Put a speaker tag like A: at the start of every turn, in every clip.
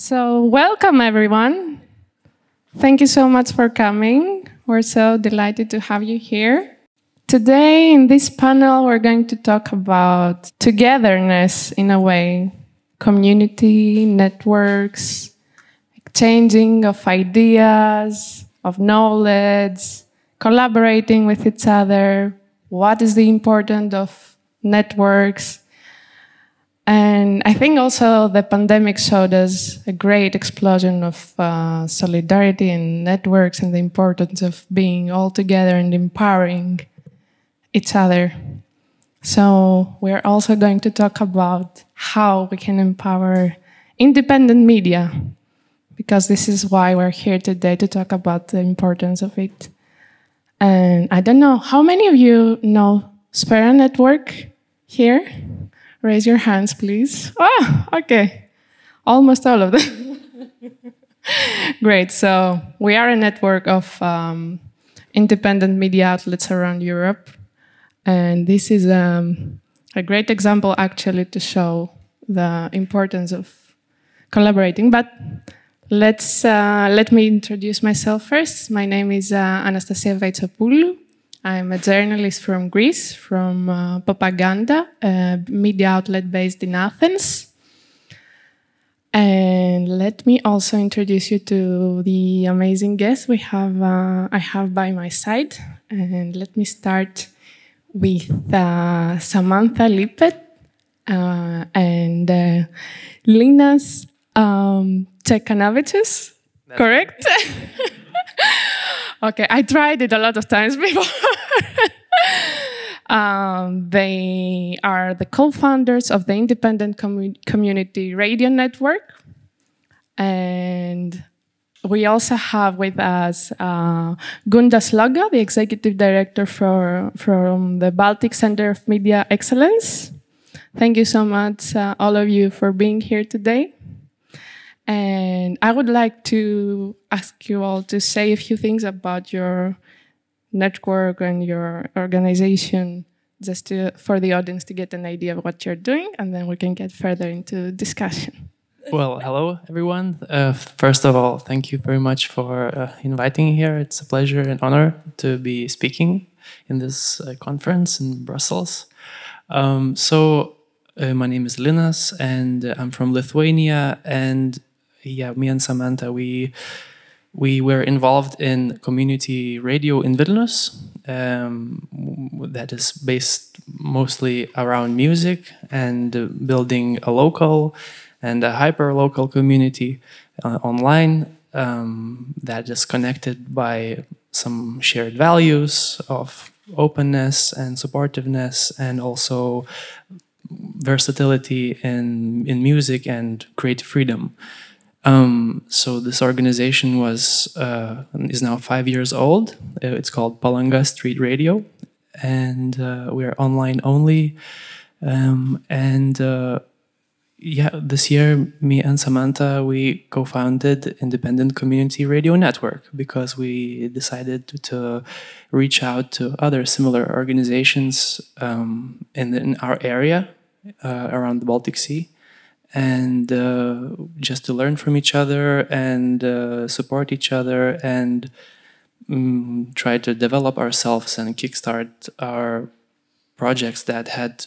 A: So, welcome everyone. Thank you so much for coming. We're so delighted to have you here. Today, in this panel, we're going to talk about togetherness in a way, community, networks, exchanging of ideas, of knowledge, collaborating with each other. What is the importance of networks? And I think also the pandemic showed us a great explosion of uh, solidarity and networks and the importance of being all together and empowering each other. So we're also going to talk about how we can empower independent media, because this is why we're here today to talk about the importance of it. And I don't know, how many of you know Sphera Network here? Raise your hands, please. Ah, okay. Almost all of them. Great. So we are a network of um, independent media outlets around Europe. And this is um, a great example, actually, to show the importance of collaborating. But let's uh, let me introduce myself first. My name is uh, Anastasia Vaitsopoulou. I'm a journalist from Greece, from uh, Propaganda, a media outlet based in Athens. And let me also introduce you to the amazing guests we have. Uh, I have by my side, and let me start with uh, Samantha Lippet uh, and uh, Linas um, correct? Okay, I tried it a lot of times before. um, they are the co founders of the Independent Community Radio Network. And we also have with us uh, Gunta Sloga, the executive director for, from the Baltic Center of Media Excellence. Thank you so much, uh, all of you, for being here today. And I would like to ask you all to say a few things about your network and your organization, just to, for the audience to get an idea of what you're doing, and then we can get further into discussion.
B: Well, hello everyone. Uh, first of all, thank you very much for uh, inviting here. It's a pleasure and honor to be speaking in this uh, conference in Brussels. Um, so, uh, my name is Linas, and I'm from Lithuania, and yeah, me and Samantha, we we were involved in community radio in Vilnius. Um, that is based mostly around music and building a local and a hyper local community uh, online um, that is connected by some shared values of openness and supportiveness and also versatility in in music and creative freedom. Um, so this organization was uh, is now five years old. Uh, it's called Palanga Street Radio, and uh, we are online only. Um, and uh, yeah, this year, me and Samantha we co-founded Independent Community Radio Network because we decided to, reach out to other similar organizations um, in, in, our area uh, around the Baltic Sea and uh, just to learn from each other and uh, support each other and um, try to develop ourselves and kickstart our projects that had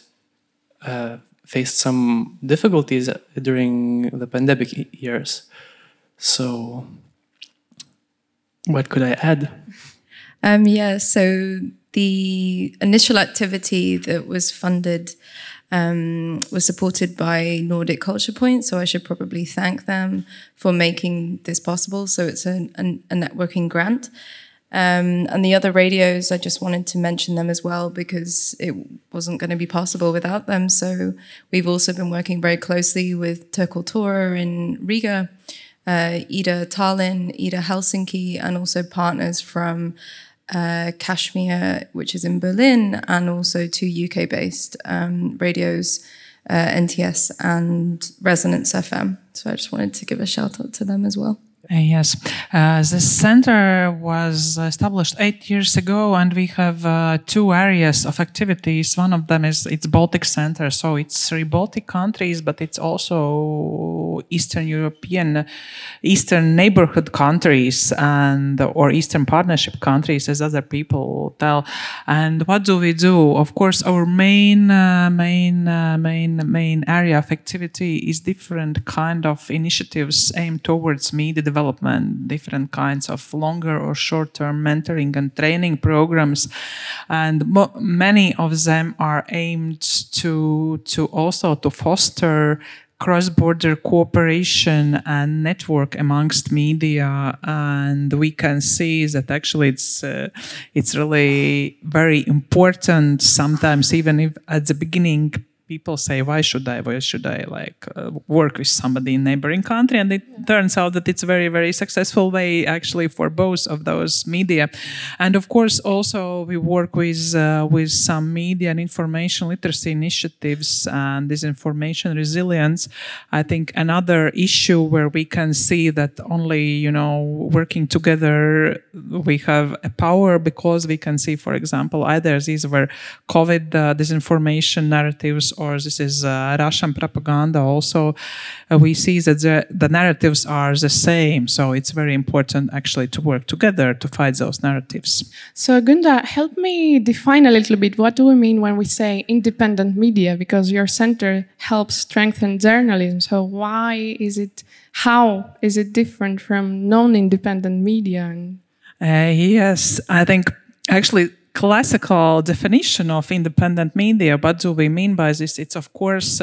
B: uh, faced some difficulties during the pandemic years. So, what could I add?
C: Um, yeah, so the initial activity that was funded um, was supported by Nordic Culture Point. So I should probably thank them for making this possible. So it's a, a, a networking grant. Um, and the other radios, I just wanted to mention them as well because it wasn't going to be possible without them. So we've also been working very closely with Turkultura in Riga, uh, Ida Tallinn, Ida Helsinki, and also partners from uh, Cashmere, which is in Berlin, and also two UK based um, radios, uh, NTS and Resonance FM. So I just wanted to give a shout out to them as well.
D: Uh, yes, uh, the center was established eight years ago, and we have uh, two areas of activities. One of them is it's Baltic Center, so it's three Baltic countries, but it's also Eastern European, Eastern neighborhood countries, and or Eastern Partnership countries, as other people tell. And what do we do? Of course, our main, uh, main, uh, main, main area of activity is different kind of initiatives aimed towards media development development, different kinds of longer or short term mentoring and training programs. And mo- many of them are aimed to, to also to foster cross-border cooperation and network amongst media and we can see that actually it's uh, it's really very important sometimes even if at the beginning people say, why should I, why should I like uh, work with somebody in neighboring country? And it yeah. turns out that it's a very, very successful way actually for both of those media. And of course, also we work with, uh, with some media and information literacy initiatives and this information resilience. I think another issue where we can see that only, you know, working together, we have a power because we can see, for example, either these were COVID uh, disinformation narratives or this is uh, Russian propaganda, also uh, we see that the, the narratives are the same. So it's very important actually to work together to fight those narratives.
A: So Gunta, help me define a little bit what do we mean when we say independent media? Because your center helps strengthen journalism. So why is it? How is it different from non-independent media?
D: Uh, yes, I think actually classical definition of independent media. What do we mean by this? It's of course,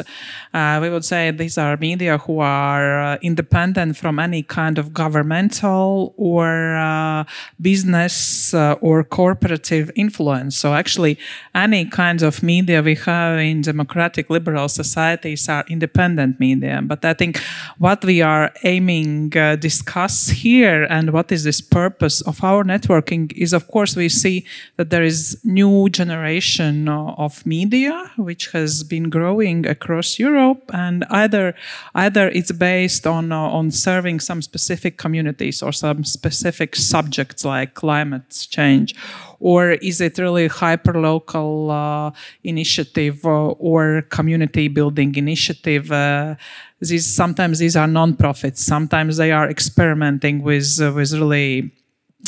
D: uh, we would say these are media who are uh, independent from any kind of governmental or uh, business uh, or corporative influence. So actually, any kind of media we have in democratic liberal societies are independent media. But I think what we are aiming uh, discuss here and what is this purpose of our networking is, of course, we see that there there is new generation of media which has been growing across Europe, and either either it's based on uh, on serving some specific communities or some specific subjects like climate change, or is it really hyper local uh, initiative or, or, community building initiative? Uh, these sometimes these are non-profits, sometimes they are experimenting with uh, with really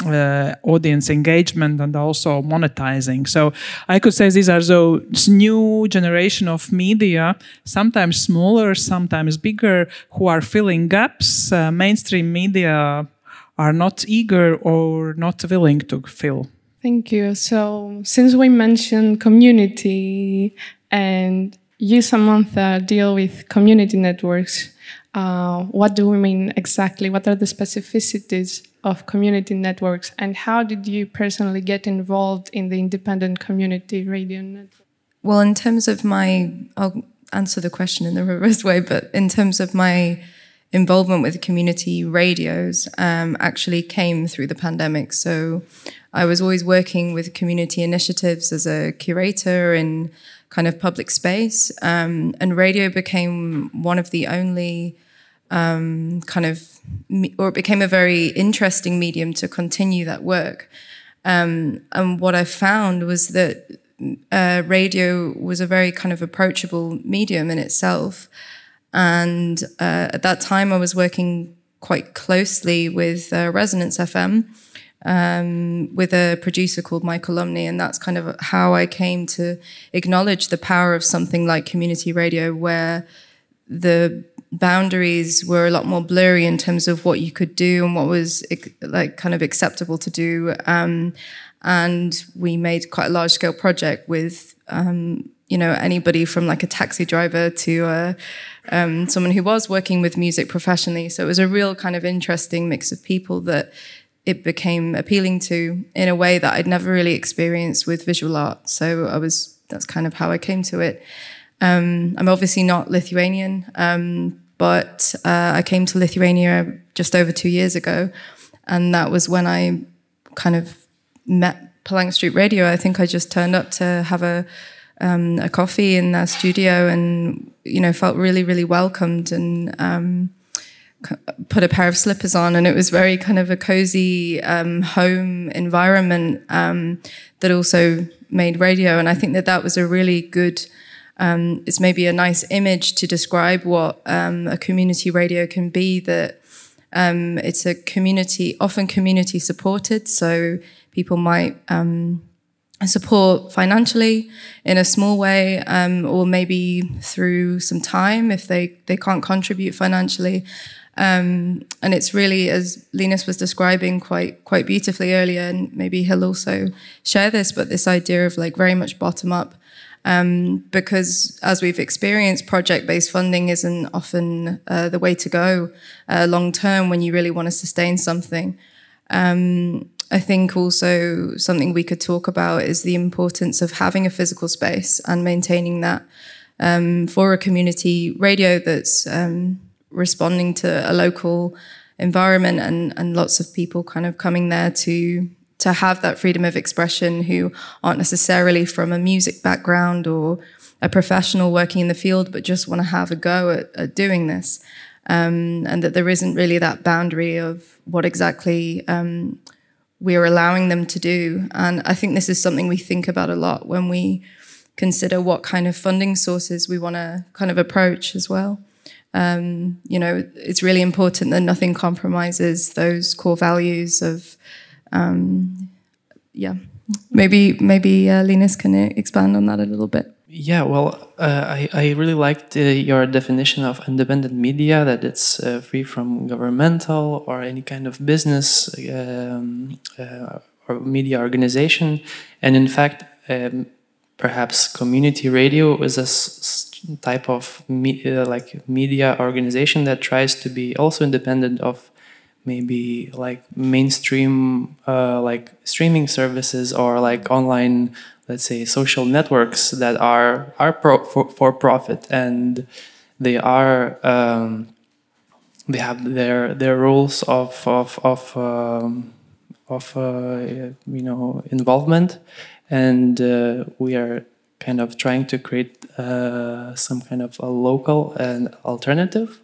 D: uh, audience engagement and also monetizing. So I could say these are those new generation of media, sometimes smaller, sometimes bigger, who are filling gaps. Uh, mainstream media are not eager or not willing to fill.
A: Thank you. So since we mentioned community and you, Samantha, deal with community networks, uh, what do we mean exactly? What are the specificities of community networks, and how did you personally get involved in the independent community radio network?
C: Well, in terms of my, I'll answer the question in the reverse way, but in terms of my involvement with community radios, um, actually came through the pandemic. So I was always working with community initiatives as a curator in kind of public space, um, and radio became one of the only um, kind of, or it became a very interesting medium to continue that work. Um, and what I found was that uh, radio was a very kind of approachable medium in itself. And uh, at that time, I was working quite closely with uh, Resonance FM, um, with a producer called Michael Lumley, and that's kind of how I came to acknowledge the power of something like community radio, where the boundaries were a lot more blurry in terms of what you could do and what was like kind of acceptable to do. Um, and we made quite a large scale project with, um, you know, anybody from like a taxi driver to uh, um, someone who was working with music professionally. So it was a real kind of interesting mix of people that it became appealing to in a way that I'd never really experienced with visual art. So I was, that's kind of how I came to it. Um, I'm obviously not Lithuanian, um, but uh, I came to Lithuania just over two years ago, and that was when I kind of met Palanga Street Radio. I think I just turned up to have a um, a coffee in their studio, and you know felt really really welcomed and um, put a pair of slippers on, and it was very kind of a cozy um, home environment um, that also made radio. And I think that that was a really good. Um, it's maybe a nice image to describe what um, a community radio can be. That um, it's a community, often community supported, so people might um, support financially in a small way, um, or maybe through some time if they, they can't contribute financially. Um, and it's really, as Linus was describing quite quite beautifully earlier, and maybe he'll also share this, but this idea of like very much bottom up, um, because as we've experienced, project based funding isn't often uh, the way to go uh, long term when you really want to sustain something. Um, I think also something we could talk about is the importance of having a physical space and maintaining that um, for a community radio that's um, responding to a local environment and, and lots of people kind of coming there to to have that freedom of expression who aren't necessarily from a music background or a professional working in the field, but just want to have a go at, at doing this. Um, and that there isn't really that boundary of what exactly um, we're allowing them to do. And I think this is something we think about a lot when we consider what kind of funding sources we want to kind of approach as well. Um, you know, it's really important that nothing compromises those core values of, um, yeah. Maybe maybe uh, Linus can expand on that a little bit.
B: Yeah, well, uh, I, I really liked uh, your definition of independent media that it's uh, free from governmental or any kind of business um, uh, or media organization. And in fact, um, perhaps community radio is a type of me uh, like media organization that tries to be also independent of maybe like mainstream uh, like streaming services or like online let's say social networks that are are pro, for, for profit and they are um, they have their their rules of of of um, of uh, you know involvement. And uh, we are kind of trying to create uh, some kind of a local and alternative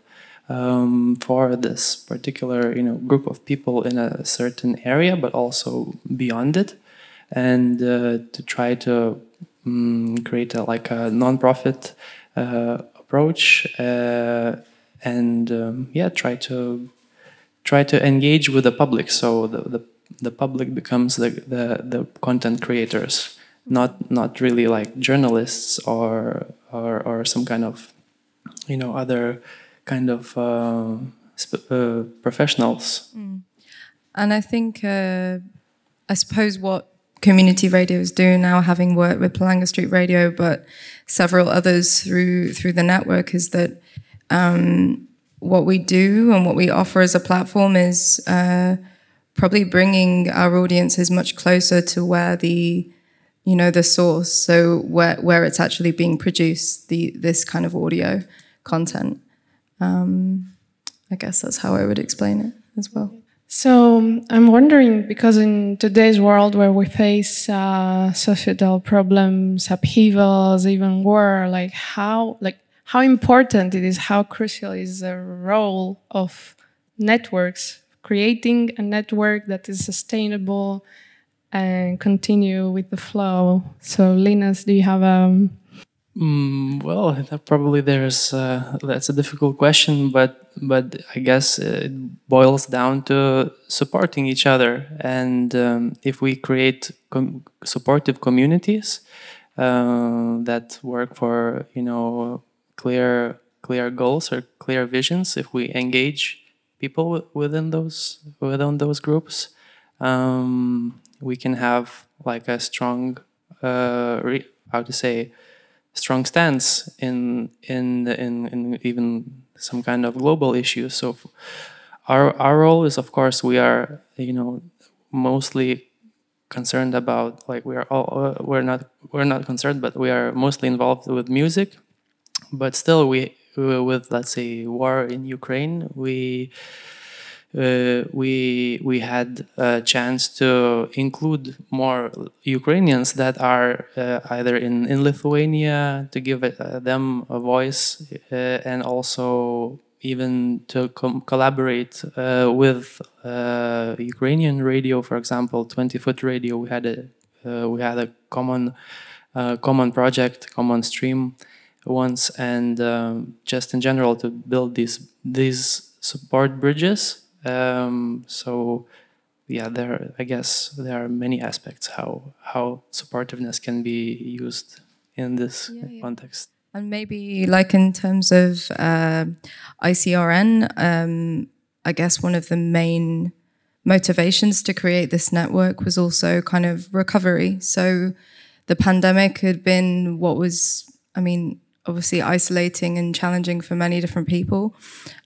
B: um, for this particular you know group of people in a certain area, but also beyond it, and uh, to try to um, create a, like a non-profit uh, approach uh, and um, yeah, try to try to engage with the public. So the the, the public becomes the, the the content creators not not really like journalists or or, or some kind of you know other kind of uh, uh, professionals.
C: Mm. And I think uh, I suppose what community radios do now, having worked with Palanga Street Radio, but several others through through the network, is that um, what we do and what we offer as a platform is uh, probably bringing our audiences much closer to where the you know the source so where where it's actually being produced the this kind of audio content um, i guess that's how i would explain it as well
A: so i'm wondering because in today's world where we face uh, societal problems upheavals even war like how like how important it is how crucial is the role of networks creating a network that is sustainable and continue with the flow. So, Linus, do you have a? Um,
B: mm, well, probably there's uh, that's a difficult question, but but I guess it boils down to supporting each other, and um, if we create com supportive communities uh, that work for you know clear clear goals or clear visions, if we engage people within those within those groups. Um, we can have like a strong uh, how to say strong stance in in in, in even some kind of global issues. So our our role is of course we are you know mostly concerned about like we are all uh, we're not we're not concerned but we are mostly involved with music. But still we with let's say war in ukraine we uh, we we had a chance to include more Ukrainians that are uh, either in, in Lithuania to give uh, them a voice uh, and also even to com- collaborate uh, with uh, Ukrainian radio, for example, 20 Foot Radio. We had a we had a common common project, common stream once, and um, just in general to build these these support bridges. Um, so yeah, there I guess there are many aspects how how supportiveness can be used in this
C: Yeah, yeah.
B: context.
C: And maybe, like in terms of uh, ICRN, um, I guess one of the main motivations to create this network was also kind of recovery. So the pandemic had been what was, I mean, obviously isolating and challenging for many different people.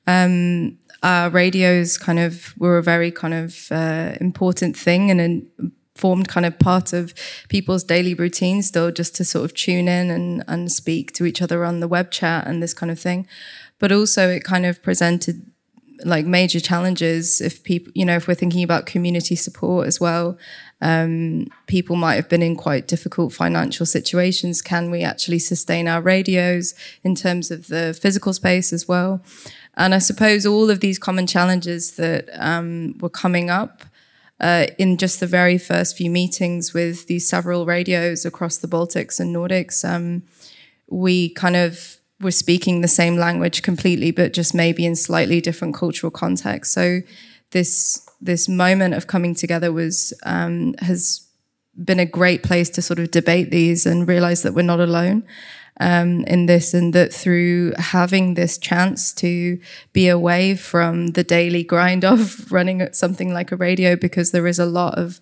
C: Um, our radios kind of were a very kind of uh, important thing and an formed kind of part of people's daily routine still just to sort of tune in and, and speak to each other on the web chat and this kind of thing. But also it kind of presented like major challenges if people you know if we're thinking about community support as well um, people might have been in quite difficult financial situations can we actually sustain our radios in terms of the physical space as well and i suppose all of these common challenges that um, were coming up uh, in just the very first few meetings with these several radios across the baltics and nordics um, we kind of were speaking the same language completely, but just maybe in slightly different cultural contexts. So this this moment of coming together was um, has been a great place to sort of debate these and realize that we're not alone um, in this, and that through having this chance to be away from the daily grind of running something like a radio, because there is a lot of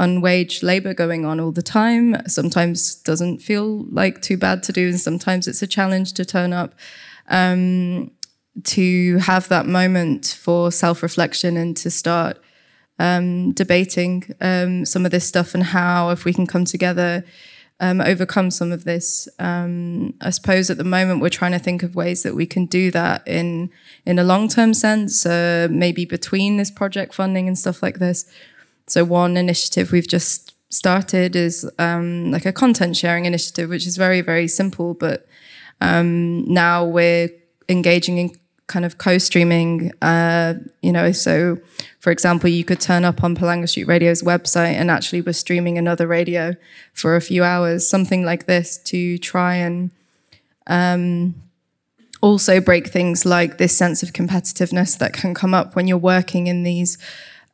C: unwaged labor going on all the time. Sometimes doesn't feel like too bad to do, and sometimes it's a challenge to turn up. Um, to have that moment for self reflection and to start um, debating um, some of this stuff and how, if we can come together, um, overcome some of this. Um, I suppose at the moment we're trying to think of ways that we can do that in in a long term sense, uh, maybe between this project funding and stuff like this. So one initiative we've just started is um, like a content sharing initiative, which is very very simple, but um, now we're engaging in kind of co-streaming. Uh, you know, so for example, you could turn up on Palanga Street Radio's website and actually we're streaming another radio for a few hours, something like this, to try and um, also break things like this sense of competitiveness that can come up when you're working in these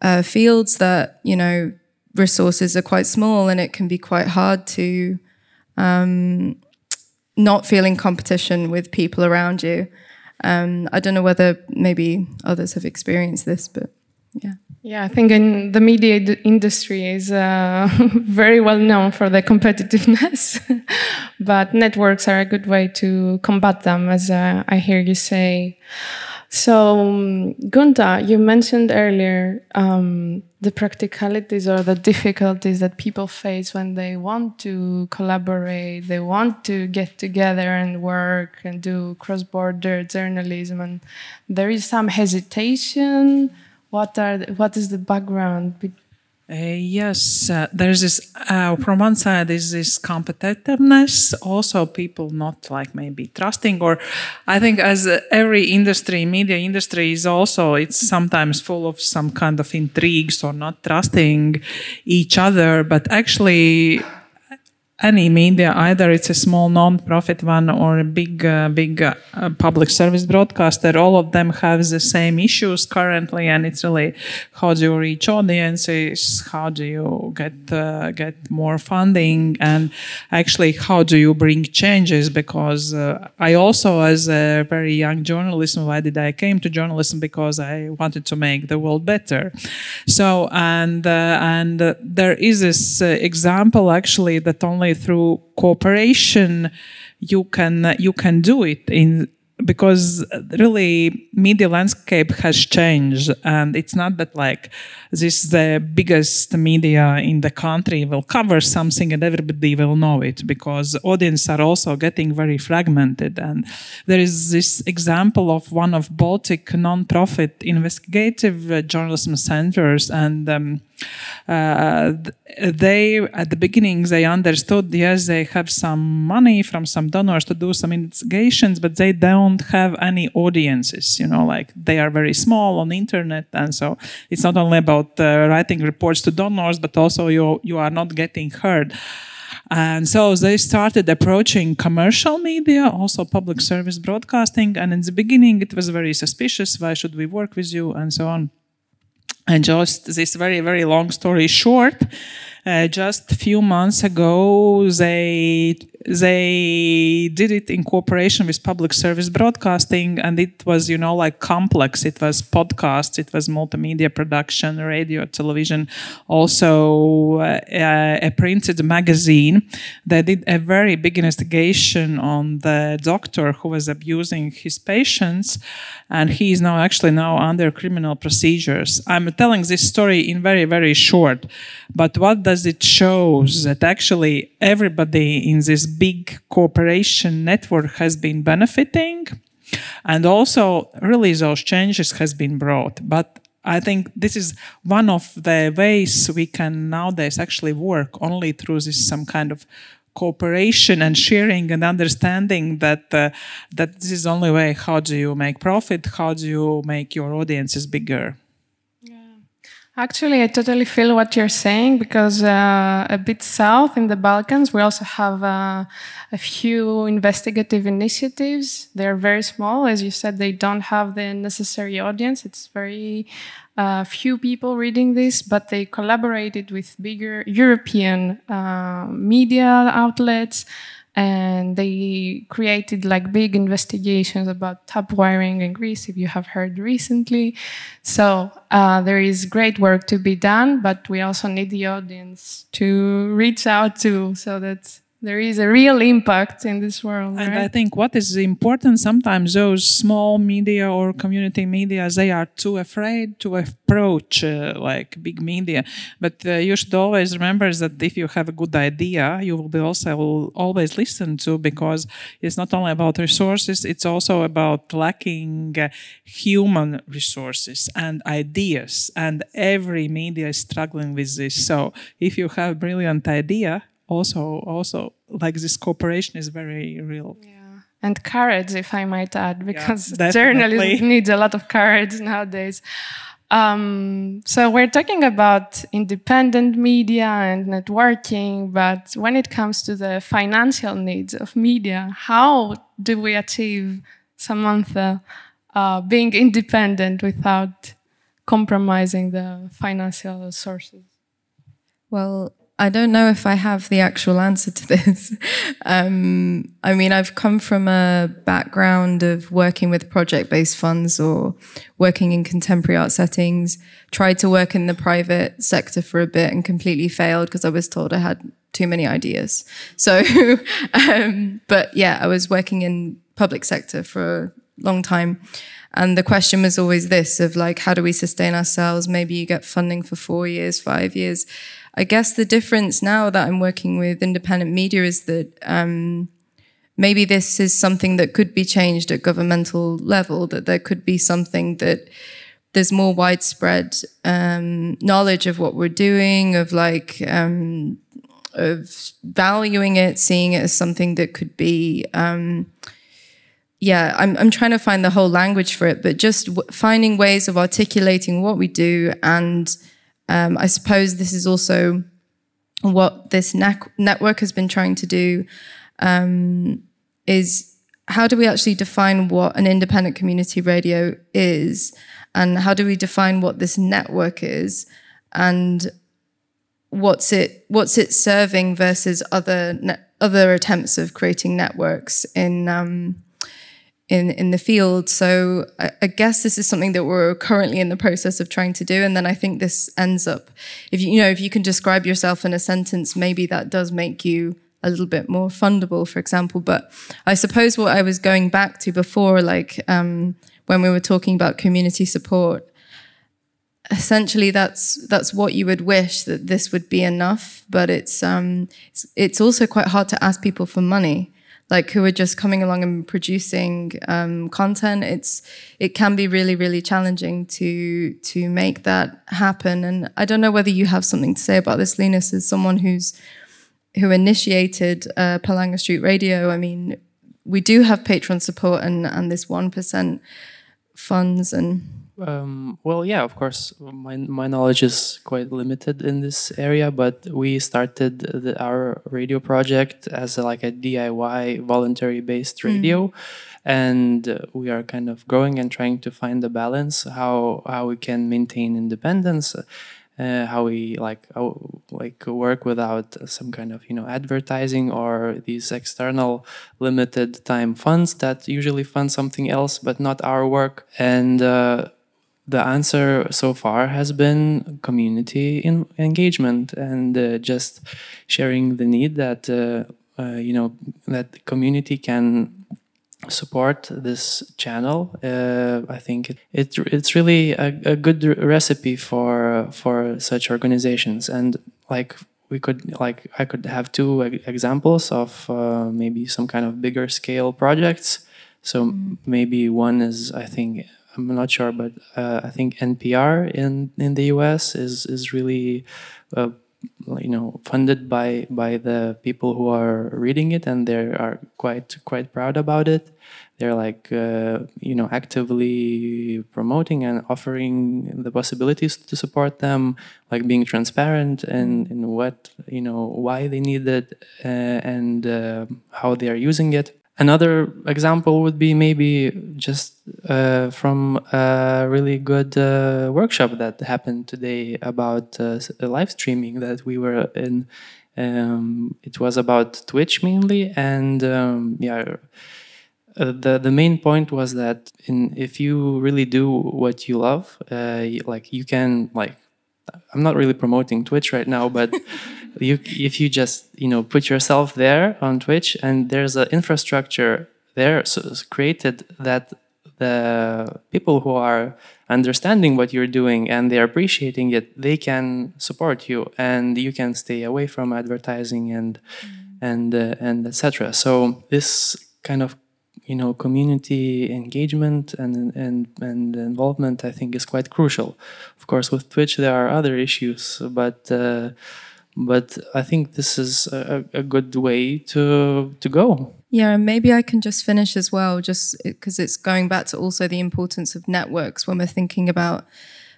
C: uh, fields that you know resources are quite small and it can be quite hard to um, not feel in competition with people around you. Um, I don't know whether maybe others have experienced this, but yeah.
A: Yeah, I think in the media industry is uh, very well known for the competitiveness, but networks are a good way to combat them, as uh, I hear you say. So, um, Gunta, you mentioned earlier um, the practicalities or the difficulties that people face when they want to collaborate, they want to get together and work and do cross border journalism, and there is some hesitation. What, are the, what is the background?
D: Uh, yes, uh, there's this, uh, from one side is this competitiveness, also people not like maybe trusting, or I think as uh, every industry, media industry is also, it's sometimes full of some kind of intrigues or not trusting each other, but actually any media, either it's a small non-profit one or a big, uh, big uh, public service broadcaster, all of them have the same issues currently, and it's really how do you reach audiences, how do you get uh, get more funding, and actually how do you bring changes? Because uh, I also, as a very young journalist, why did I came to journalism? Because I wanted to make the world better. So and uh, and uh, there is this example actually that only through cooperation you can you can do it in because really media landscape has changed and it's not that like this the biggest media in the country will cover something and everybody will know it because audience are also getting very fragmented. And there is this example of one of baltic non-profit investigative journalism centers and um, uh, they at the beginning they understood yes they have some money from some donors to do some investigations but they don't have any audiences you know like they are very small on the internet and so it's not only about uh, writing reports to donors but also you you are not getting heard and so they started approaching commercial media, also public service broadcasting. And in the beginning, it was very suspicious. Why should we work with you? And so on. And just this very, very long story short, uh, just a few months ago, they they did it in cooperation with public service broadcasting and it was you know like complex. It was podcasts it was multimedia production radio television also uh, a printed magazine. They did a very big investigation on the doctor who was abusing his patients and he is now actually now under criminal procedures. I'm telling this story in very very short but what does it shows that actually everybody in this big cooperation network has been benefiting and also really those changes has been brought. But I think this is one of the ways we can nowadays actually work only through this some kind of cooperation and sharing and understanding that uh, that this is only way how do you make profit how do you make your audiences bigger
A: Actually, I totally feel what you're saying because uh, a bit south in the Balkans, we also have uh, a few investigative initiatives. They're very small. As you said, they don't have the necessary audience. It's very uh, few people reading this, but they collaborated with bigger European uh, media outlets and they created like big investigations about tap wiring in Greece, if you have heard recently. So uh, there is great work to be done, but we also need the audience to reach out to so that there is a real impact in this world.
D: And
A: right?
D: I think what is important sometimes those small media or community media they are too afraid to approach uh, like big media. But uh, you should always remember that if you have a good idea, you will be also will always listen to because it's not only about resources; it's also about lacking uh, human resources and ideas. And every media is struggling with this. So if you have a brilliant idea also also like this cooperation is very real.
A: Yeah. and courage if i might add because yeah, journalism needs a lot of courage nowadays. Um, so we're talking about independent media and networking but when it comes to the financial needs of media how do we achieve samantha uh, being independent without compromising the financial sources?
C: Well I don't know if I have the actual answer to this. um, I mean, I've come from a background of working with project based funds or working in contemporary art settings, tried to work in the private sector for a bit and completely failed because I was told I had too many ideas. So, um, but yeah, I was working in public sector for a long time. And the question was always this of like, how do we sustain ourselves? Maybe you get funding for four years, five years. I guess the difference now that I'm working with independent media is that um, maybe this is something that could be changed at governmental level, that there could be something that there's more widespread um, knowledge of what we're doing, of like, um, of valuing it, seeing it as something that could be, um, yeah, I'm, I'm trying to find the whole language for it, but just finding ways of articulating what we do and um, I suppose this is also what this ne- network has been trying to do um, is how do we actually define what an independent community radio is? And how do we define what this network is? And what's it what's it serving versus other ne- other attempts of creating networks in um, in in the field. So I, I, guess this is something that we're currently in the process of trying to do. And then I think this ends up, if you you know if you can describe yourself in a sentence, maybe that does make you a little bit more fundable, for example. But I suppose what I was going back to before, like um, when we were talking about community support, essentially that's that's what you would wish that this would be enough. But it's um, it's, it's also quite hard to ask people for money like who are just coming along and producing um, content. It's it can be really really challenging to to make that happen. And I don't know whether you have something to say about this, Linus, as someone who's who initiated uh, Palanga Street Radio. I mean, we do have patron support and and this one percent funds and
B: um, well, yeah, of course, my, my knowledge is quite limited in this area, but we started the, our radio project as a, like a DIY voluntary based radio. Mm. And we are kind of growing and trying to find the balance how how we can maintain independence uh, how we like how, like work without some kind of you know advertising or these external limited time funds that usually fund something else but not our work and uh, the answer so far has been community in engagement and uh, just sharing the need that uh, uh, you know that the community can support this channel. Uh, I think it, it, it's really a, a good recipe for for such organizations and like we could like I could have two examples of uh, maybe some kind of bigger scale projects. So mm. maybe one is I think I'm not sure, but uh, I think NPR in in the US is is really uh, you know funded by by the people who are reading it and they are quite quite proud about it. They're like uh, you know actively promoting and offering the possibilities to support them like being transparent and in what you know why they need it uh, and uh, how they are using it Another example would be maybe just uh, from a really good uh, workshop that happened today about uh, live streaming that we were in. Um, it was about Twitch mainly, and um, yeah, uh, the the main point was that in if you really do what you love, uh, like you can like I'm not really promoting Twitch right now, but you if you just you know put yourself there on Twitch and there's an infrastructure there so created that the people who are understanding what you're doing and they're appreciating it they can support you and you can stay away from advertising and mm. and uh, and etc so this kind of you know community engagement and and and involvement i think is quite crucial of course with twitch there are other issues but uh, but I think this is a, a good way to to go.
C: Yeah, and maybe I can just finish as well, just because it's going back to also the importance of networks when we're thinking about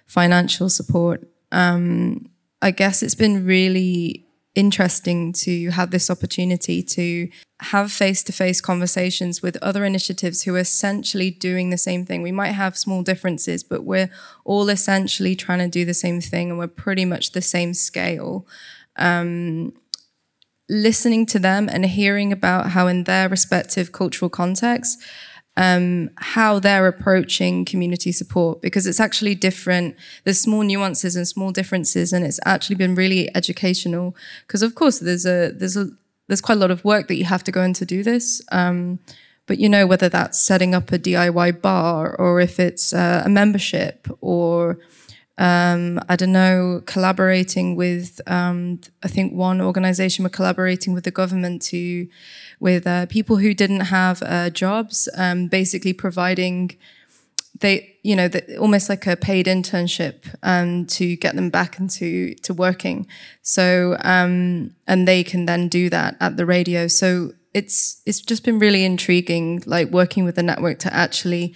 C: financial support. Um, I guess it's been really interesting to have this opportunity to have face to face conversations with other initiatives who are essentially doing the same thing. We might have small differences, but we're all essentially trying to do the same thing and we're pretty much the same scale um, listening to them and hearing about how, in their respective cultural contexts, um, how they're approaching community support because it's actually different. There's small nuances and small differences, and it's actually been really educational. Because of course, there's a there's a there's quite a lot of work that you have to go into to do this. Um, but you know whether that's setting up a DIY bar or if it's uh, a membership or um, I don't know, collaborating with, um, I think one organization were collaborating with the government to, with uh, people who didn't have uh, jobs, um, basically providing, they, you know, the, almost like a paid internship um, to get them back into to working. So, um, and they can then do that at the radio. So it's it's just been really intriguing, like working with the network to actually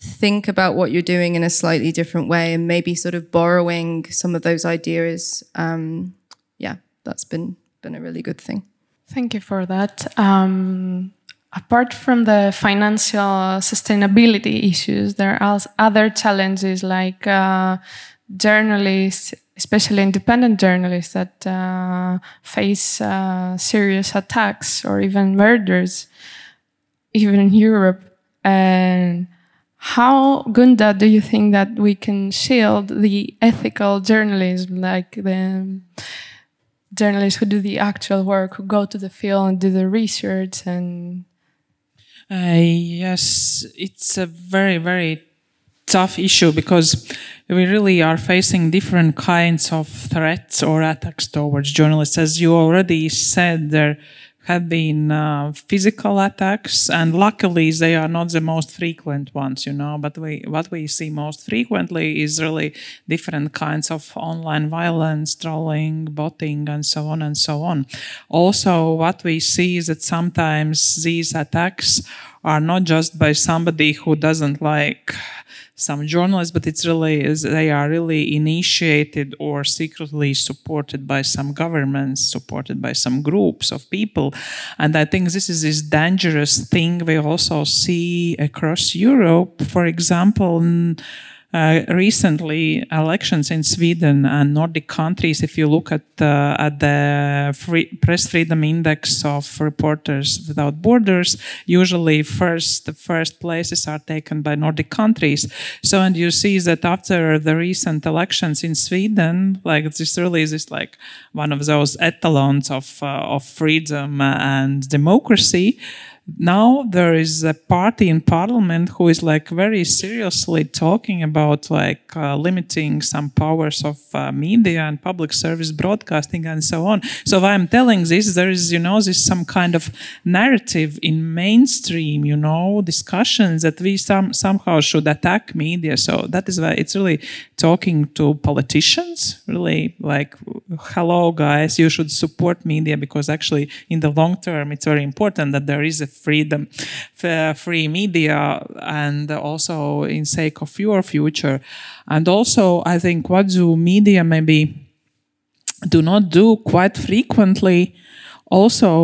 C: think about what you're doing in a slightly different way and maybe sort of borrowing some of those ideas. Um, yeah, that's been been a really good thing.
A: Thank you for that. Um, apart from the financial sustainability issues, there are other challenges like uh, journalists, especially independent journalists, that uh, face uh, serious attacks or even murders, even in Europe. And how, Gunta, do you think that we can shield the ethical journalism, like the journalists who do the actual work, who go to the field and do the research and
D: uh, yes, it's a very, very tough issue because we really are facing different kinds of threats or attacks towards journalists. As you already said, there have been uh, physical attacks, and luckily they are not the most frequent ones, you know. But we, what we see most frequently is really different kinds of online violence, trolling, botting, and so on and so on. Also, what we see is that sometimes these attacks are not just by somebody who doesn't like some journalists, but it's really they are really initiated or secretly supported by some governments, supported by some groups of people, and I think this is this dangerous thing we also see across Europe. For example uh, recently elections in Sweden and Nordic countries, if you look at uh, at the free press freedom index of Reporters Without Borders, usually first the first places are taken by Nordic countries. So and you see that after the recent elections in Sweden, like this really is like one of those etalons of uh, of freedom and democracy now there is a party in parliament who is like very seriously talking about like uh, limiting some powers of uh, media and public service broadcasting and so on. So i'm telling this there is you know this some kind of narrative in mainstream you know discussions that we some somehow should attack media. So that is why it's really talking to politicians really like hello guys you should support media because actually in the long term it's very important that there is a freedom, free media, and also in sake of your future. And also, I think what do media maybe do not do quite frequently also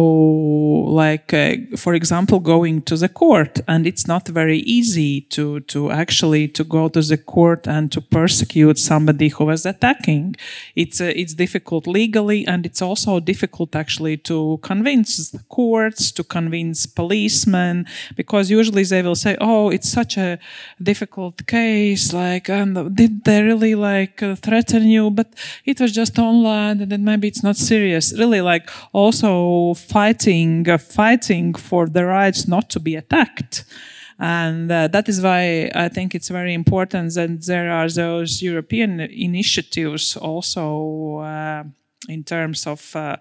D: like uh, for example going to the court and it's not very easy to to actually to go to the court and to persecute somebody who was attacking. It's uh, it's difficult legally and it's also difficult actually to convince courts to convince policemen because usually they will say oh it's such a difficult case like and did they really like uh, threaten you? But it was just online and then maybe it's not serious. Really like also fighting uh, fighting for the rights not to be attacked. And uh, that is why I think it's very important that there are those European initiatives also uh, in terms of uh,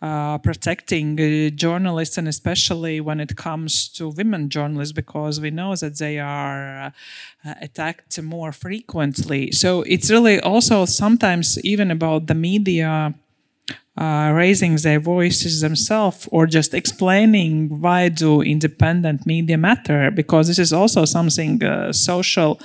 D: uh, protecting uh, journalists and especially when it comes to women journalists because we know that they are uh, attacked more frequently. So it's really also sometimes even about the media uh, raising their voices themselves or just explaining why do independent media matter because this is also something uh, social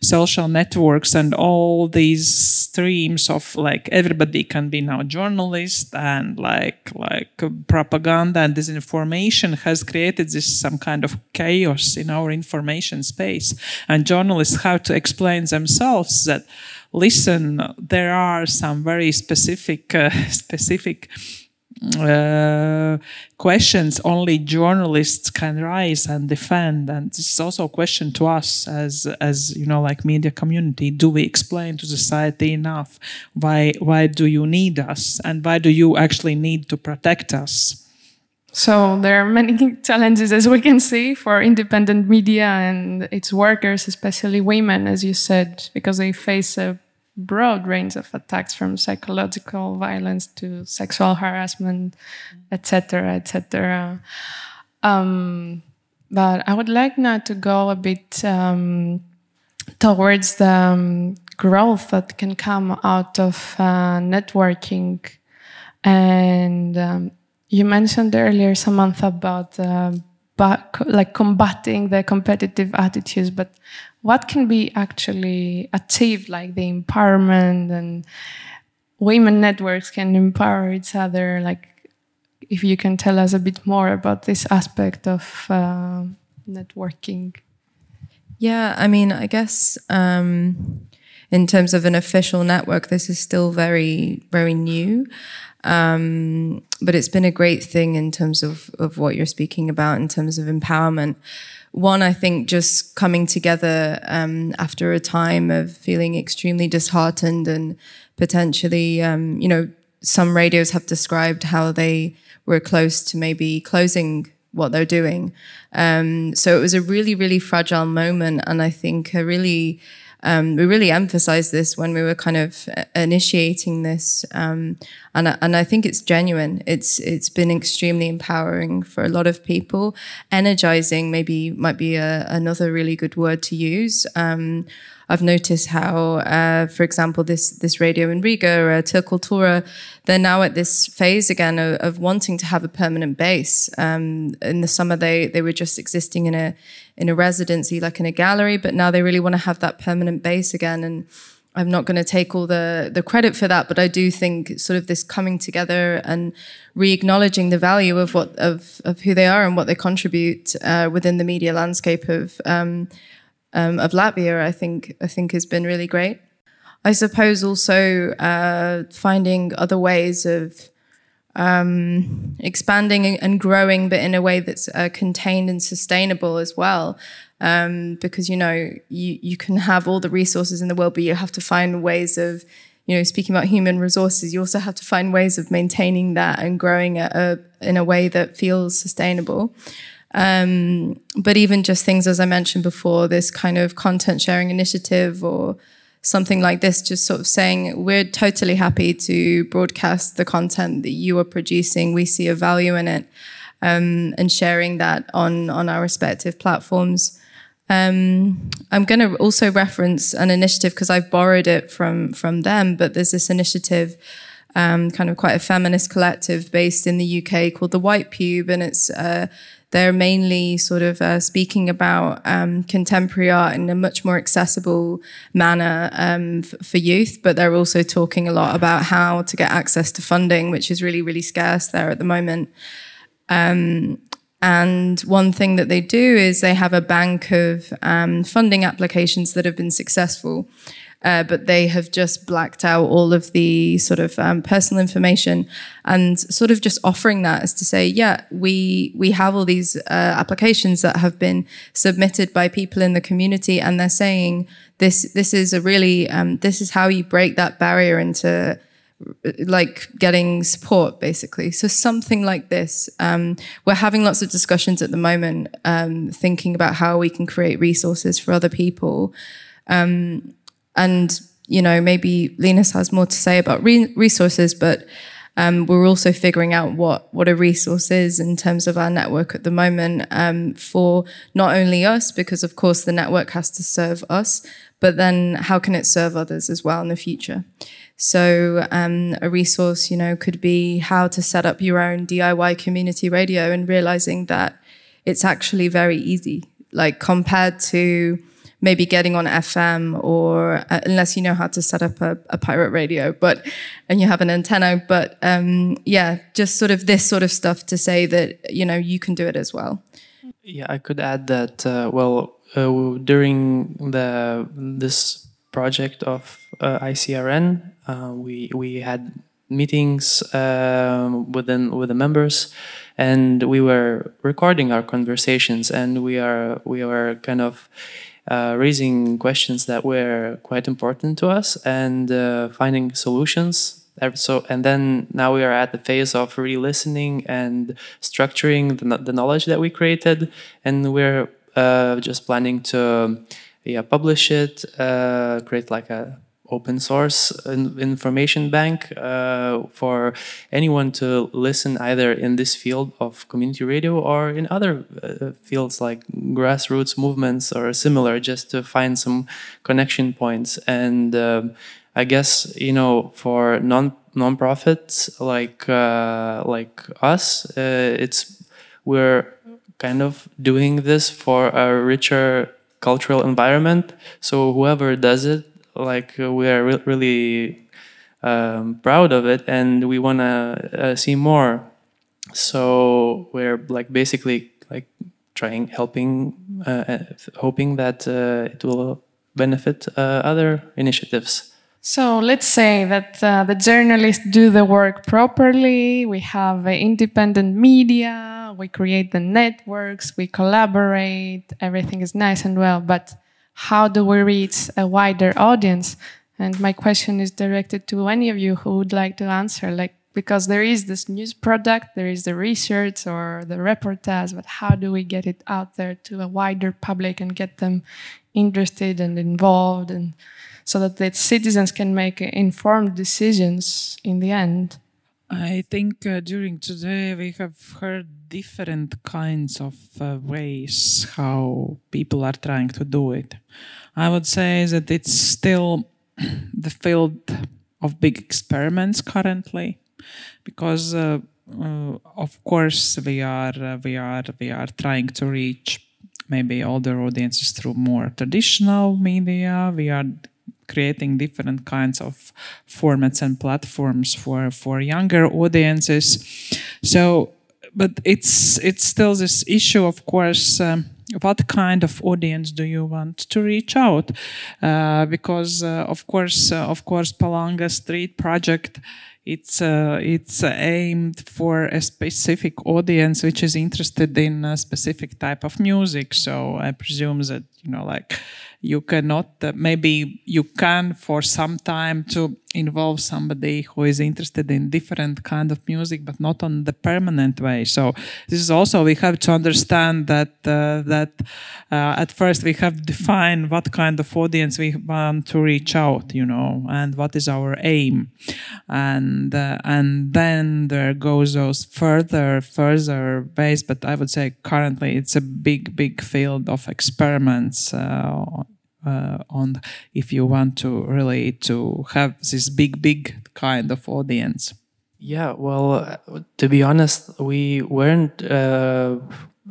D: social networks and all these streams of like everybody can be now journalist and like like propaganda and disinformation has created this some kind of chaos in our information space. And journalists have to explain themselves that listen, there are some very specific, uh, specific uh, questions only journalists can raise and defend. And this is also a question to us as as you know like media community. Do we explain to society enough why why do you need us? And why do you actually need to protect us
A: so there are many challenges as we can see for independent media and its workers, especially women, as you said, because they face a broad range of attacks from psychological violence to sexual harassment, etc., etc. Um, but I would like now to go a bit um, towards the um, growth that can come out of uh, networking and um, you mentioned earlier, Samantha, about uh, like combating the competitive attitudes, but what can be actually achieved, like the empowerment and women networks can empower each other? Like, if you can tell us a bit more about this aspect of uh, networking.
C: Yeah, I mean, I guess um, in terms of an official network, this is still very, very new. Um, but it's been a great thing in terms of, of what you're speaking about in terms of empowerment. One, I think just coming together um, after a time of feeling extremely disheartened and potentially, um, you know, some radios have described how they were close to maybe closing what they're doing. Um, so it was a really, really fragile moment. And I think a really um, we really emphasized this when we were kind of uh, initiating this, um, and and I think it's genuine. It's it's been extremely empowering for a lot of people, energizing. Maybe might be a, another really good word to use. Um, I've noticed how, uh, for example, this this radio in Riga, uh, Tura, they're now at this phase again of, of wanting to have a permanent base. Um, in the summer, they they were just existing in a in a residency, like in a gallery, but now they really want to have that permanent base again. And I'm not going to take all the the credit for that, but I do think sort of this coming together and re-acknowledging the value of what of of who they are and what they contribute uh, within the media landscape of. Um, um, of Latvia, I think I think has been really great. I suppose also uh, finding other ways of um, expanding and growing, but in a way that's uh, contained and sustainable as well. Um, because you know you you can have all the resources in the world, but you have to find ways of you know speaking about human resources. You also have to find ways of maintaining that and growing a, a, in a way that feels sustainable. Um, but even just things, as I mentioned before, this kind of content sharing initiative or something like this, just sort of saying, we're totally happy to broadcast the content that you are producing. We see a value in it. Um, and sharing that on, on our respective platforms. Um, I'm going to also reference an initiative because I've borrowed it from from them. But there's this initiative, um, kind of quite a feminist collective based in the UK called the White Pube, and it's uh, they're mainly sort of uh, speaking about um, contemporary art in a much more accessible manner um, f- for youth, but they're also talking a lot about how to get access to funding, which is really, really scarce there at the moment. Um, and one thing that they do is they have a bank of um, funding applications that have been successful uh, but they have just blacked out all of the sort of um, personal information and sort of just offering that as to say, yeah, we we have all these uh, applications that have been submitted by people in the community, and they're saying this this is a really um, this is how you break that barrier into like getting support basically. So something like this um, we're having lots of discussions at the moment um, thinking about how we can create resources for other people. Um, and you know maybe Linus has more to say about re- resources, but um, we're also figuring out what what a resource is in terms of our network at the moment um, for not only us, because of course the network has to serve us, but then how can it serve others as well in the future? So um, a resource, you know, could be how to set up your own DIY community radio and realizing that it's actually very easy, like compared to maybe getting on FM or uh, unless you know how to set up a, a, pirate radio, but and you have an antenna. But um, yeah, just sort of this sort of stuff to say that you know you can do it as well.
B: Yeah, I could add that. Uh, well, uh, during the this project of uh, ICRN, uh, we we had meetings um, within with the members and we were recording our conversations and we are we were kind of uh, raising questions that were quite important to us and uh, finding solutions. So, and then now we are at the phase of re-listening and structuring the, the knowledge that we created, and we're uh, just planning to yeah publish it, uh, create like a open source information bank uh, for anyone to listen either in this field of community radio or in other uh, fields like grassroots movements or similar just to find some connection points. And uh, i guess you know for non non-profits like uh, like us uh, it's we're kind of doing this for a richer cultural environment. So whoever does it like uh, we are re really um, proud of it and we want to uh, see more. So we're like basically like trying helping uh, uh hoping that uh, it will benefit uh, other initiatives.
A: So let's say that the journalists do the work properly. We have independent media. We create the networks. We collaborate. Everything is nice and well but how do we reach a wider audience? And my question is directed to any of you who would like to answer, like, because there is this news product, there is the research or the reportage, but how do we get it out there to a wider public and get them interested and involved, and so that the citizens can make informed decisions in the end.
D: I think uh, during today we have heard different kinds of uh, ways how people are trying to do it. I would say that it's still the field of big experiments currently, because uh, uh, of course we are uh, we are we are trying to reach maybe older audiences through more traditional media. We are creating different kinds of formats and platforms for for younger audiences. So, but it's it's still this issue, of course. Um, what kind of audience do you want to reach out? Uh, because uh, of course, uh, of course, Palanga Street project it's uh, it's aimed for a specific audience which is interested in a specific type of music. So i presume that you know like you cannot uh, maybe you can for some time to involve somebody who is interested in different kind of music but not on the permanent way. So this is also we have to understand that uh, that uh, at first we have to define what kind of audience we want to reach out you know and what is our aim. And uh, and then there goes those further further ways but i would say currently it's a big big field of experiments uh, on if you want to really to have this big big kind of audience.
B: Yeah well uh, to be honest we weren't uh,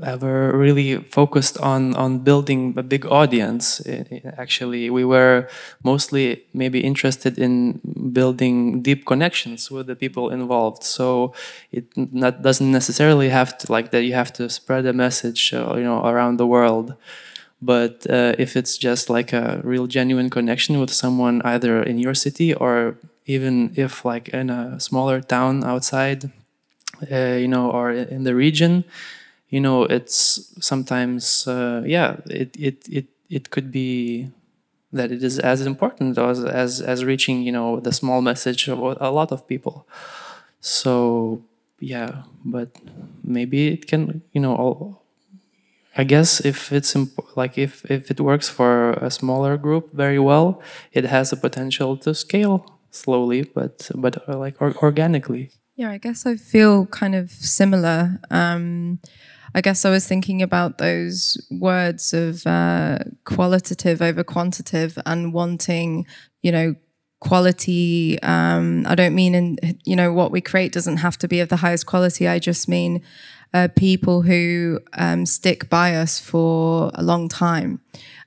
B: ever really focused on on building a big audience. Actually we were mostly maybe interested in building deep connections with the people involved. So it not, doesn't necessarily have to like that you have to spread a message uh, you know around the world but uh, if it's just like a real genuine connection with someone either in your city or even if like in a smaller town outside uh, you know or in the region you know it's sometimes uh, yeah it, it it it could be that it is as important as as as reaching you know the small message of a lot of people. So yeah but maybe it can you know all, I guess if it's like if if it works for a smaller group very well, it has the potential to scale slowly, but but uh, like or- organically.
C: Yeah, I guess I feel kind of similar. Um, I guess I was thinking about those words of uh, qualitative over quantitative and wanting, you know, quality. Um, I don't mean in you know what we create doesn't have to be of the highest quality. I just mean uh, people who um, stick by us for a long time.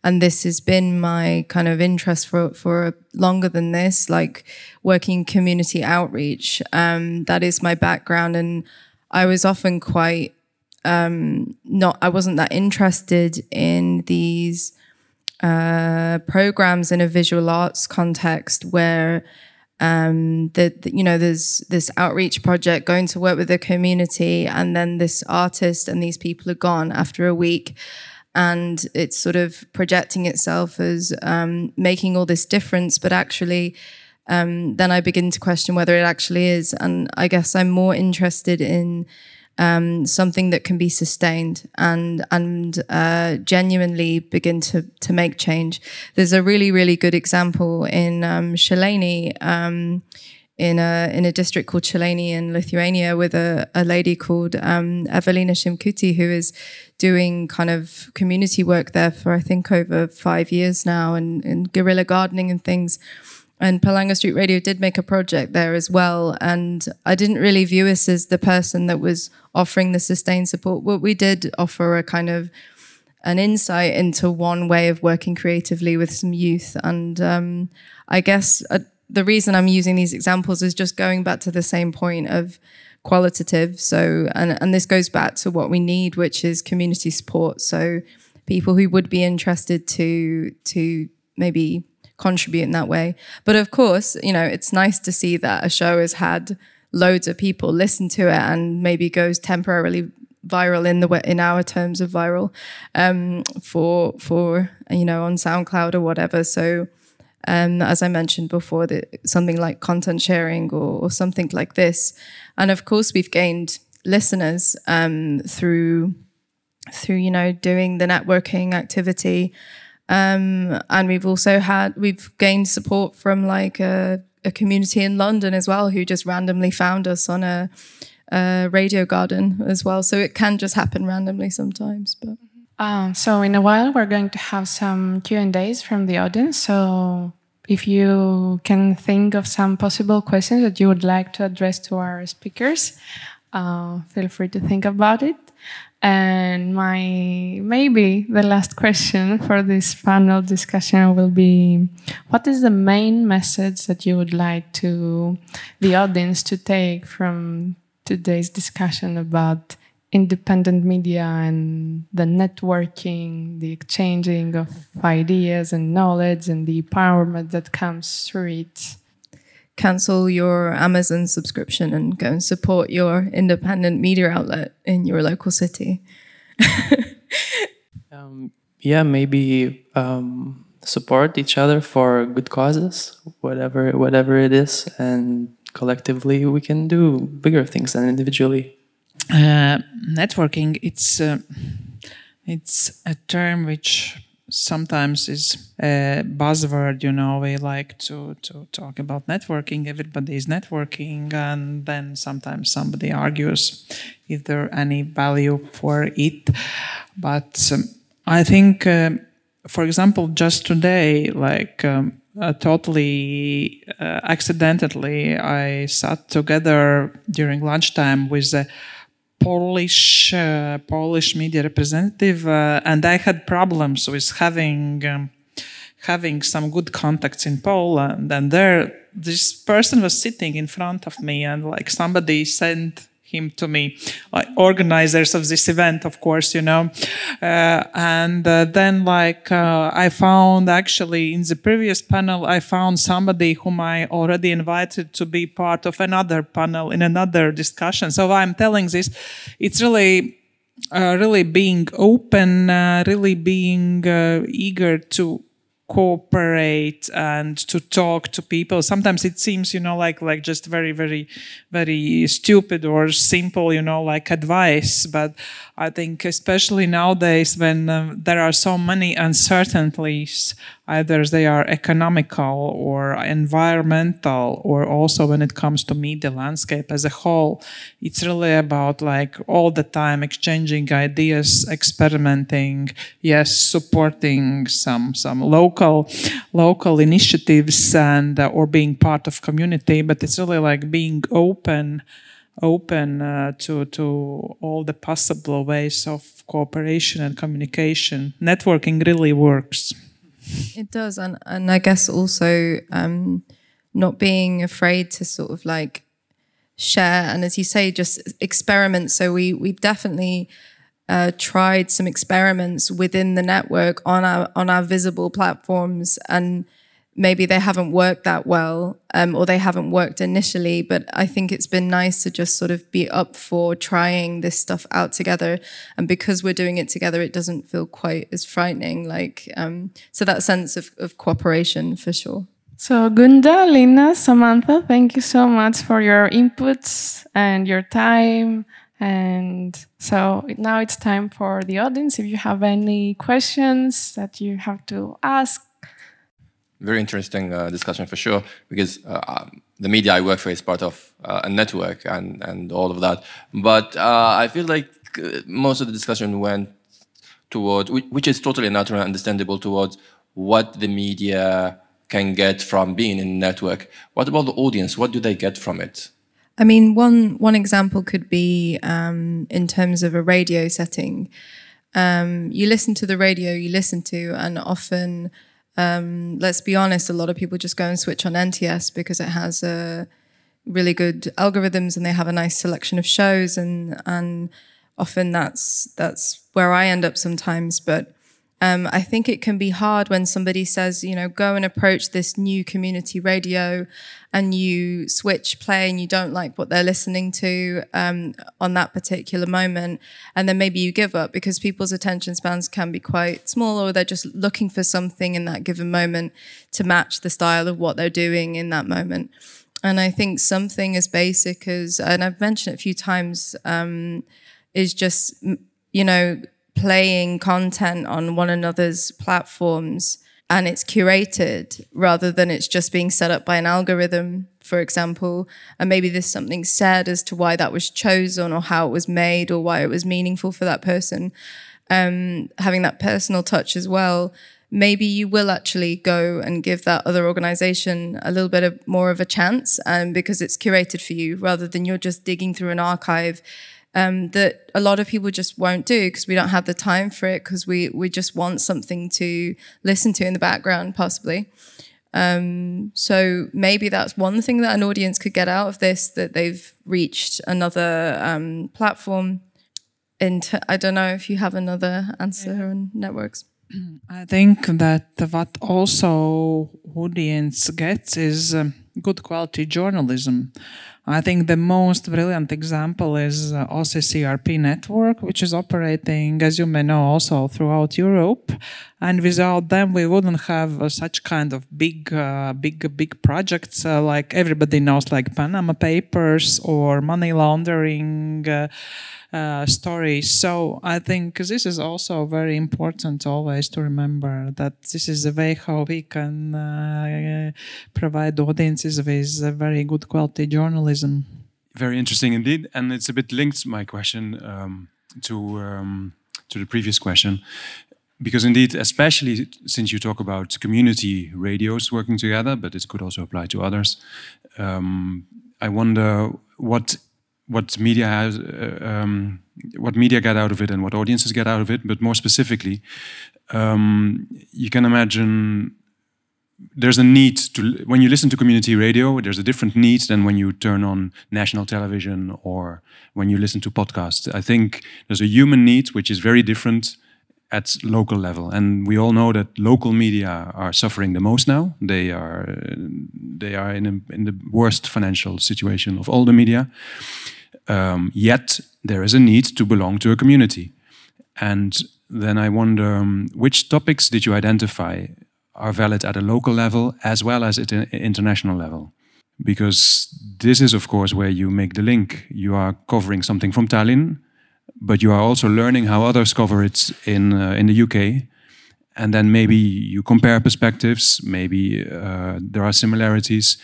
C: And this has been my kind of interest for, for longer than this, like working community outreach. Um, that is my background. And I was often quite um, not, I wasn't that interested in these uh, programs in a visual arts context where um, that you know there's this outreach project going to work with the community and then this artist and these people are gone after a week. And it's sort of projecting itself as um, making all this difference but actually um, then i begin to question whether it actually is. And i guess i'm more interested in um, something that can be sustained and and uh, genuinely begin to to make change. There's a really really good example in um, um, in a in a district called Šilainiai in Lithuania with a, a lady called um, Evelina Šimkutė who is doing kind of community work there for I think over five years now and, and guerrilla gardening and things and Palanga Street Radio did make a project there as well. And I didn't really view us as the person that was offering the sustained support. What we did offer a kind of an insight into one way of working creatively with some youth. And um, I guess uh, the reason I'm using these examples is just going back to the same point of qualitative. So, and, and this goes back to what we need, which is community support. So, people who would be interested to to maybe contribute in that way. But of course, you know, it's nice to see that a show has had loads of people listen to it and maybe goes temporarily viral in the in our terms of viral um, for for you know on SoundCloud or whatever. So um, as I mentioned before, that something like content sharing or, or, something like this, and of course we've gained listeners um, through through you know doing the networking activity Um, and we've also had we've gained support from like a, a, community in London as well, who just randomly found us on a, a radio garden as well. So it can just happen randomly sometimes, but.
A: Um, so in a while, we're going to have some Q and A's from the audience. So if you can think of some possible questions that you would like to address to our speakers, uh, feel free to think about it. And my maybe the last question for this panel discussion will be what is the main message that you would like to the audience to take from today's discussion about independent media and the networking, the exchanging of ideas and knowledge and the empowerment that comes through it.
C: Cancel your Amazon subscription and go and support your independent media outlet in your local city.
B: um, yeah, maybe um, support each other for good causes, whatever whatever it is, and collectively we can do bigger things than individually.
D: Uh, networking it's uh, it's a term which sometimes is a buzzword you know we like to to talk about networking. Everybody is networking and then sometimes somebody argues is there any value for it. But um, i think uh, for example just today like um, uh, totally uh, accidentally i sat together during lunchtime with a Polish uh, Polish media representative, uh, and I had problems with having um, having some good contacts in Poland. And there, this person was sitting in front of me, and like somebody sent him to me, like organizers of this event, of course, you know. Uh, and uh, then, like, uh, I found actually in the previous panel, I found somebody whom I already invited to be part of another panel in another discussion. So I'm telling this, it's really. Uh, really being open, uh, really being uh, eager to cooperate and to talk to people. Sometimes it seems you know like like just very very very stupid or simple you know like advice but i think especially nowadays when uh, there are so many uncertainties either they are economical or environmental or also when it comes to media landscape as a whole it's really about like all the time exchanging ideas experimenting yes supporting some some local local initiatives and uh, or being part of community but it's really like being open open uh, to to all the possible ways of cooperation and communication networking really works
C: it does, and and I guess also um, not being afraid to sort of like share and as you say, just experiment. So we we've definitely uh, tried some experiments within the network on our on our visible platforms and maybe they haven't worked that well um, or they haven't worked initially but i think it's been nice to just sort of be up for trying this stuff out together. And because we're doing it together it doesn't feel quite as frightening like um, so that sense of, of cooperation for sure.
A: So Gunta lina samantha thank you so much for your inputs and your time. And so now it's time for the audience. If you have any questions that you have to ask
E: very interesting uh, discussion for sure because uh, um, the media I work for is part of uh, a network and and all of that. But uh, I feel like uh, most of the discussion went towards, which is totally natural and understandable, towards what the media can get from being in a network. What about the audience? What do they get from it?
C: I mean, one one example could be um, in terms of a radio setting. Um, you listen to the radio you listen to, and often um, let's be honest, a lot of people just go and switch on NTS because it has a really good algorithms and they have a nice selection of shows and and often that's that's where I end up sometimes. But um, I think it can be hard when somebody says, you know, go and approach this new community radio and you switch play and you don't like what they're listening to um, on that particular moment. And then maybe you give up because people's attention spans can be quite small or they're just looking for something in that given moment to match the style of what they're doing in that moment. And I think something as basic as, and I've mentioned it a few times, um, is just, you know, playing content on one another's platforms and it's curated rather than it's just being set up by an algorithm, for example. And maybe there's something said as to why that was chosen or how it was made or why it was meaningful for that person. Um, having that personal touch as well, maybe you will actually go and give that other organization a little bit of more of a chance um, because it's curated for you rather than you're just digging through an archive um, that a lot of people just won't do because we don't have the time for it because we we just want something to listen to in the background possibly. Um, so maybe that's one thing that an audience could get out of this that they've reached another um, platform. Into I don't know if you have another answer yeah. on networks.
D: I think that what also audience gets is um, good quality journalism. I think the most brilliant example is uh, OCCRP network, which is operating, as you may know, also throughout Europe. And without them, we wouldn't have uh, such kind of big, uh, big, big projects uh, like everybody knows, like Panama Papers or money laundering. Uh, stories. So I think this is also very important always to remember that this is a way how we can uh, provide audiences with very good quality journalism.
F: Very interesting indeed, and it's a bit linked my question um, to um, to the previous question because indeed, especially since you talk about community radios working together, but it could also apply to others. Um, I wonder what what media has, uh, um, what media get out of it, and what audiences get out of it. But more specifically, um, you can imagine there's a need to when you listen to community radio. There's a different need than when you turn on national television or when you listen to podcasts. I think there's a human need which is very different at local level and we all know that local media are suffering the most now they are they are in, a, in the worst financial situation of all the media um, yet there is a need to belong to a community. And then I wonder um, which topics did you identify are valid at a local level as well as at an international level? Because this is, of course, where you make the link. You are covering something from Tallinn, but you are also learning how others cover it in, uh, in the UK. And then maybe you compare perspectives, maybe uh, there are similarities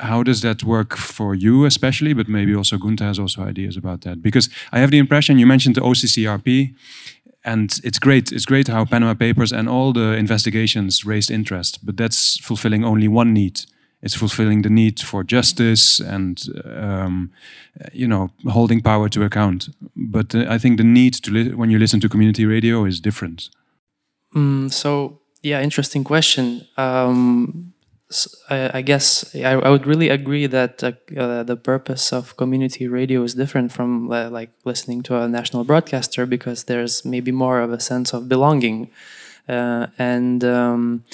F: how does that work for you especially but maybe also Gunta has also ideas about that? Because i have the impression you mentioned the occrp and it's great it's great how panama papers and all the investigations raised interest but that's fulfilling only one need. It's fulfilling the need for justice and um, you know holding power to account. But uh, i think the need to when you listen to community radio is different.
B: Mm, so yeah interesting question. Um, I, I guess I, I, would really agree that uh, uh, the purpose of community radio is different from uh, like listening to a national broadcaster because there's maybe more of a sense of belonging, uh, and um,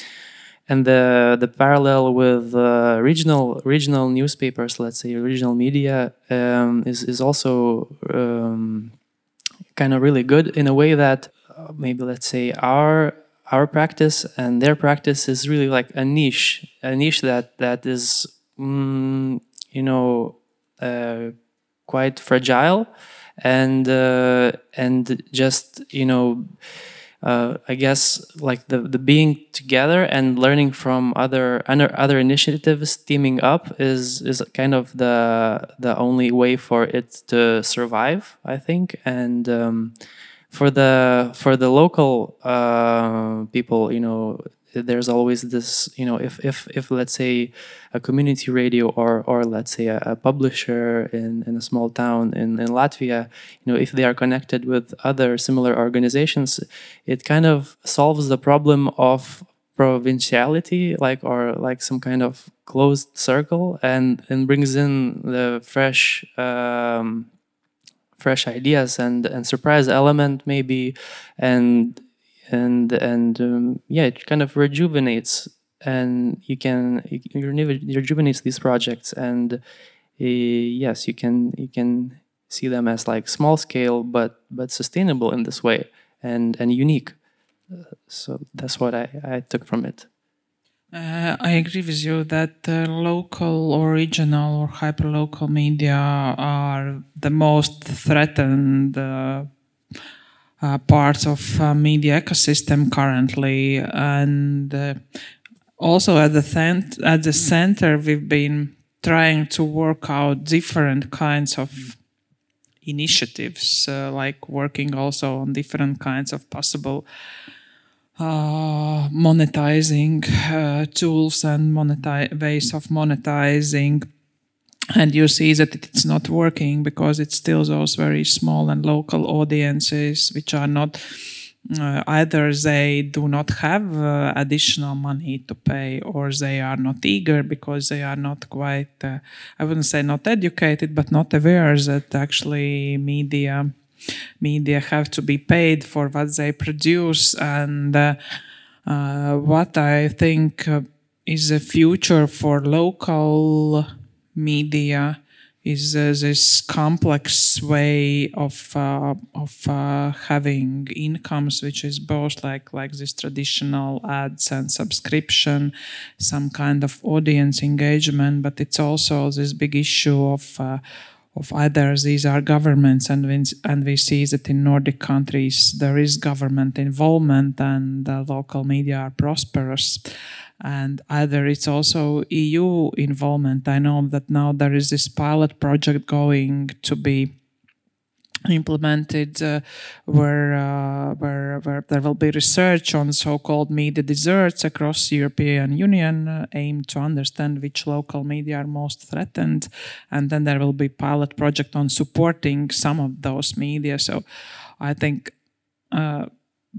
B: and the the parallel with uh, regional regional newspapers, let's say regional media, um, is is also um, kind of really good in a way that uh, maybe let's say our our practice and their practice is really like a niche, a niche that that is, mm, you know, uh, quite fragile, and uh, and just you know. Uh, I guess like the, the being together and learning from other other initiatives teaming up is is kind of the the only way for it to survive I think and um, for the for the local uh, people, you know, there's always this, you know, if if if let's say a community radio or or let's say a, a publisher in, in a small town in, in Latvia, you know, if they are connected with other similar organizations, it kind of solves the problem of provinciality like or like some kind of closed circle and and brings in the fresh um, fresh ideas and and surprise element maybe. And and and um, yeah it kind of rejuvenates and you can you rejuvenates these projects. And uh, yes you can you can see them as like small scale but but sustainable in this way and and unique. Uh, so that's what i i took from it
D: uh, I agree with you that the local or regional or hyperlocal media are the most threatened uh, uh, part of uh, media ecosystem currently, and uh, also at the cent- at the center we've been trying to work out different kinds of initiatives, uh, like working also on different kinds of possible uh, monetizing uh, tools and monetize ways of monetizing. And you see that it's not working because it's still those very small and local audiences which are not uh, either they do not have uh, additional money to pay or they are not eager because they are not quite uh, i wouldn't say not educated but not aware that actually media media have to be paid for what they produce. And uh, uh, what i think uh, is the future for local media is uh, this complex way of uh, of having incomes, which is both like like this traditional ads and subscription, some kind of audience engagement, but it's also this big issue of of either these are governments and we, and we see that in Nordic countries there is government involvement and the local media are prosperous and either it's also EU involvement. I know that now there is this pilot project going to be implemented uh, where, uh, where where there will be research on so-called media deserts across the European Union uh, aimed to understand which local media are most threatened and then there will be pilot project on supporting some of those media. So I think uh,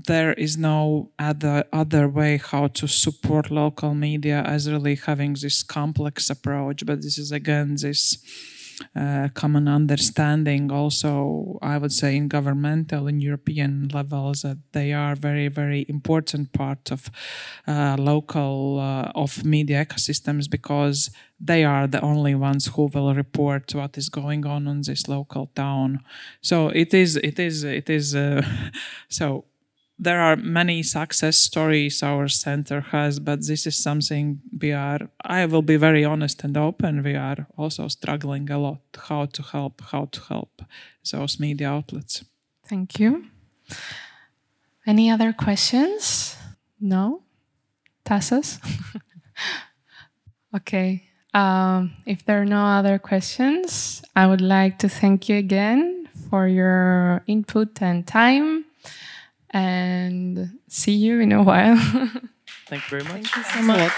D: there is no other other way how to support local media as really having this complex approach but this is again this uh, common understanding also i would say in governmental in european levels that they are very very important part of uh, local uh, of media ecosystems because they are the only ones who will report what is going on in this local town. So it is it is it is uh, so there are many success stories our center has, but this is something we are, I will be very honest and open, we are also struggling a lot how to help, how to help those media outlets.
A: Thank you. Any other questions? No? Tassos? okay. Um, if there are no other questions, I would like to thank you again for your input and time and see you in a while.
B: Thank you very much.
C: Thank you so much.